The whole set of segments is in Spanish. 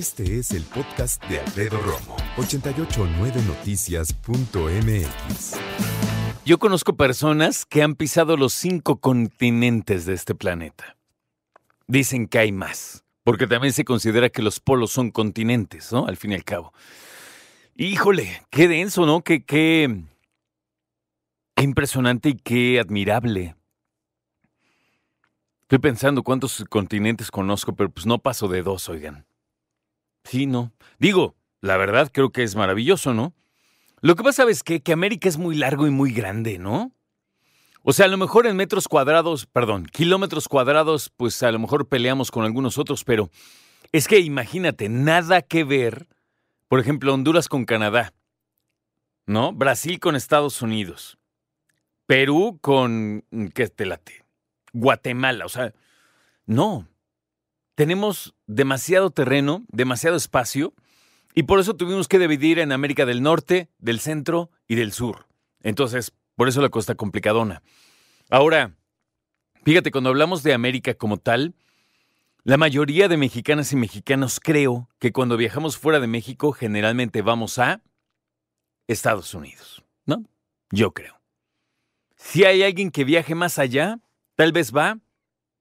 Este es el podcast de Alfredo Romo, 889noticias.mx. Yo conozco personas que han pisado los cinco continentes de este planeta. Dicen que hay más, porque también se considera que los polos son continentes, ¿no? Al fin y al cabo. Híjole, qué denso, ¿no? Qué, qué, qué impresionante y qué admirable. Estoy pensando cuántos continentes conozco, pero pues no paso de dos, oigan. Sí, no. Digo, la verdad creo que es maravilloso, ¿no? Lo que pasa es que, que América es muy largo y muy grande, ¿no? O sea, a lo mejor en metros cuadrados, perdón, kilómetros cuadrados, pues a lo mejor peleamos con algunos otros, pero es que imagínate, nada que ver, por ejemplo, Honduras con Canadá, ¿no? Brasil con Estados Unidos, Perú con, ¿qué te late? Guatemala, o sea, no, tenemos demasiado terreno, demasiado espacio, y por eso tuvimos que dividir en América del Norte, del Centro y del Sur. Entonces, por eso la costa complicadona. Ahora, fíjate, cuando hablamos de América como tal, la mayoría de mexicanas y mexicanos creo que cuando viajamos fuera de México generalmente vamos a Estados Unidos, ¿no? Yo creo. Si hay alguien que viaje más allá, tal vez va,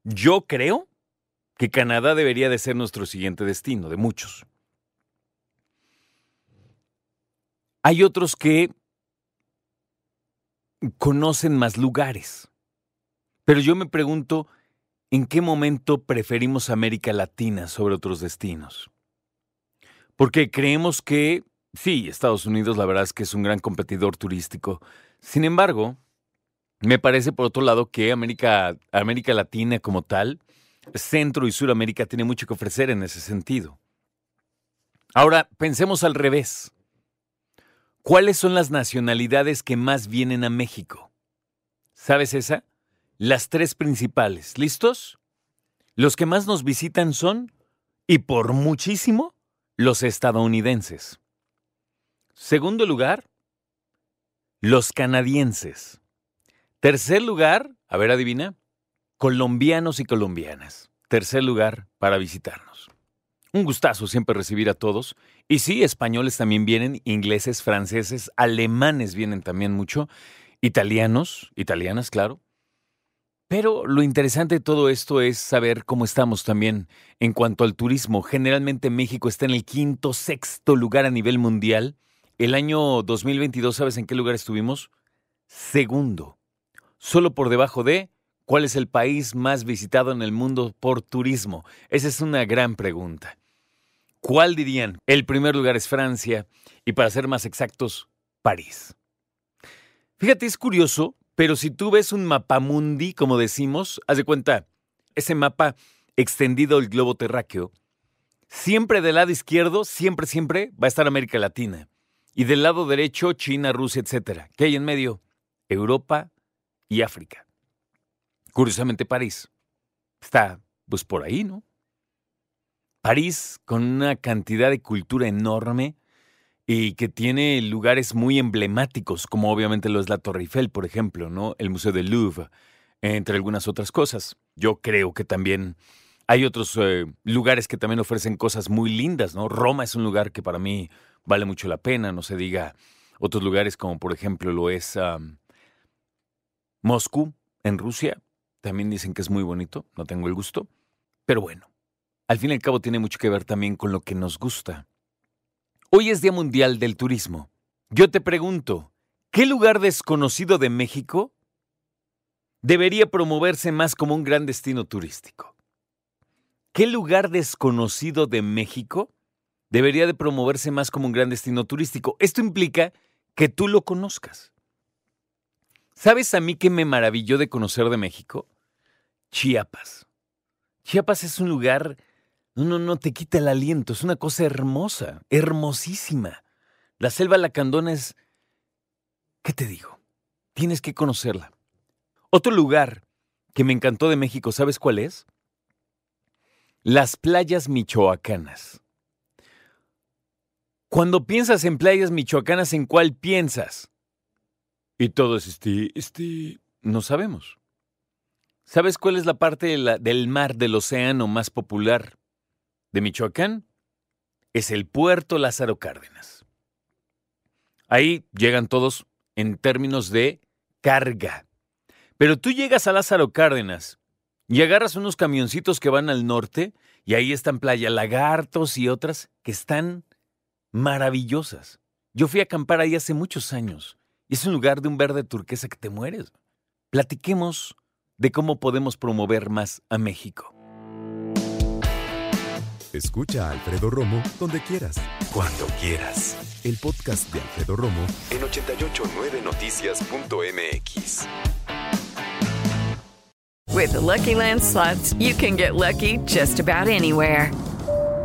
yo creo, que Canadá debería de ser nuestro siguiente destino, de muchos. Hay otros que conocen más lugares, pero yo me pregunto, ¿en qué momento preferimos América Latina sobre otros destinos? Porque creemos que, sí, Estados Unidos la verdad es que es un gran competidor turístico. Sin embargo, me parece por otro lado que América, América Latina como tal, Centro y Suramérica tiene mucho que ofrecer en ese sentido. Ahora, pensemos al revés. ¿Cuáles son las nacionalidades que más vienen a México? ¿Sabes esa? Las tres principales. ¿Listos? Los que más nos visitan son, y por muchísimo, los estadounidenses. Segundo lugar, los canadienses. Tercer lugar, a ver, adivina, colombianos y colombianas. Tercer lugar para visitarnos. Un gustazo siempre recibir a todos. Y sí, españoles también vienen, ingleses, franceses, alemanes vienen también mucho, italianos, italianas, claro. Pero lo interesante de todo esto es saber cómo estamos también en cuanto al turismo. Generalmente México está en el quinto, sexto lugar a nivel mundial. El año 2022, ¿sabes en qué lugar estuvimos? Segundo. Solo por debajo de ¿Cuál es el país más visitado en el mundo por turismo? Esa es una gran pregunta. ¿Cuál dirían? El primer lugar es Francia y para ser más exactos, París. Fíjate, es curioso, pero si tú ves un mapamundi, como decimos, haz de cuenta, ese mapa extendido del globo terráqueo, siempre del lado izquierdo, siempre, siempre va a estar América Latina. Y del lado derecho, China, Rusia, etc. ¿Qué hay en medio? Europa y África. Curiosamente, París está, pues, por ahí, ¿no? París, con una cantidad de cultura enorme y que tiene lugares muy emblemáticos, como obviamente lo es la Torre Eiffel, por ejemplo, ¿no? El Museo del Louvre, entre algunas otras cosas. Yo creo que también hay otros eh, lugares que también ofrecen cosas muy lindas, ¿no? Roma es un lugar que para mí vale mucho la pena, no se diga otros lugares como por ejemplo lo es Moscú, en Rusia, también dicen que es muy bonito, no tengo el gusto. Pero bueno, al fin y al cabo tiene mucho que ver también con lo que nos gusta. Hoy es Día Mundial del Turismo. Yo te pregunto, ¿qué lugar desconocido de México debería promoverse más como un gran destino turístico? ¿Qué lugar desconocido de México debería de promoverse más como un gran destino turístico? Esto implica que tú lo conozcas. ¿Sabes a mí qué me maravilló de conocer de México? Chiapas. Chiapas es un lugar, no, no, no te quita el aliento, es una cosa hermosa, hermosísima. La selva lacandona es, ¿qué te digo? Tienes que conocerla. Otro lugar que me encantó de México, ¿sabes cuál es? Las playas michoacanas. Cuando piensas en playas michoacanas, ¿en cuál piensas? Y todos, este, este, no sabemos. ¿Sabes cuál es la parte del mar, del océano más popular de Michoacán? Es el puerto Lázaro Cárdenas. Ahí llegan todos en términos de carga. Pero tú llegas a Lázaro Cárdenas y agarras unos camioncitos que van al norte y ahí están Playa Lagartos y otras que están maravillosas. Yo fui a acampar ahí hace muchos años y es un lugar de un verde turquesa que te mueres. Platiquemos de cómo podemos promover más a México. Escucha a Alfredo Romo donde quieras, cuando quieras. El podcast de Alfredo Romo en 889noticias.mx. With the Lucky Land slots, you can get lucky just about anywhere.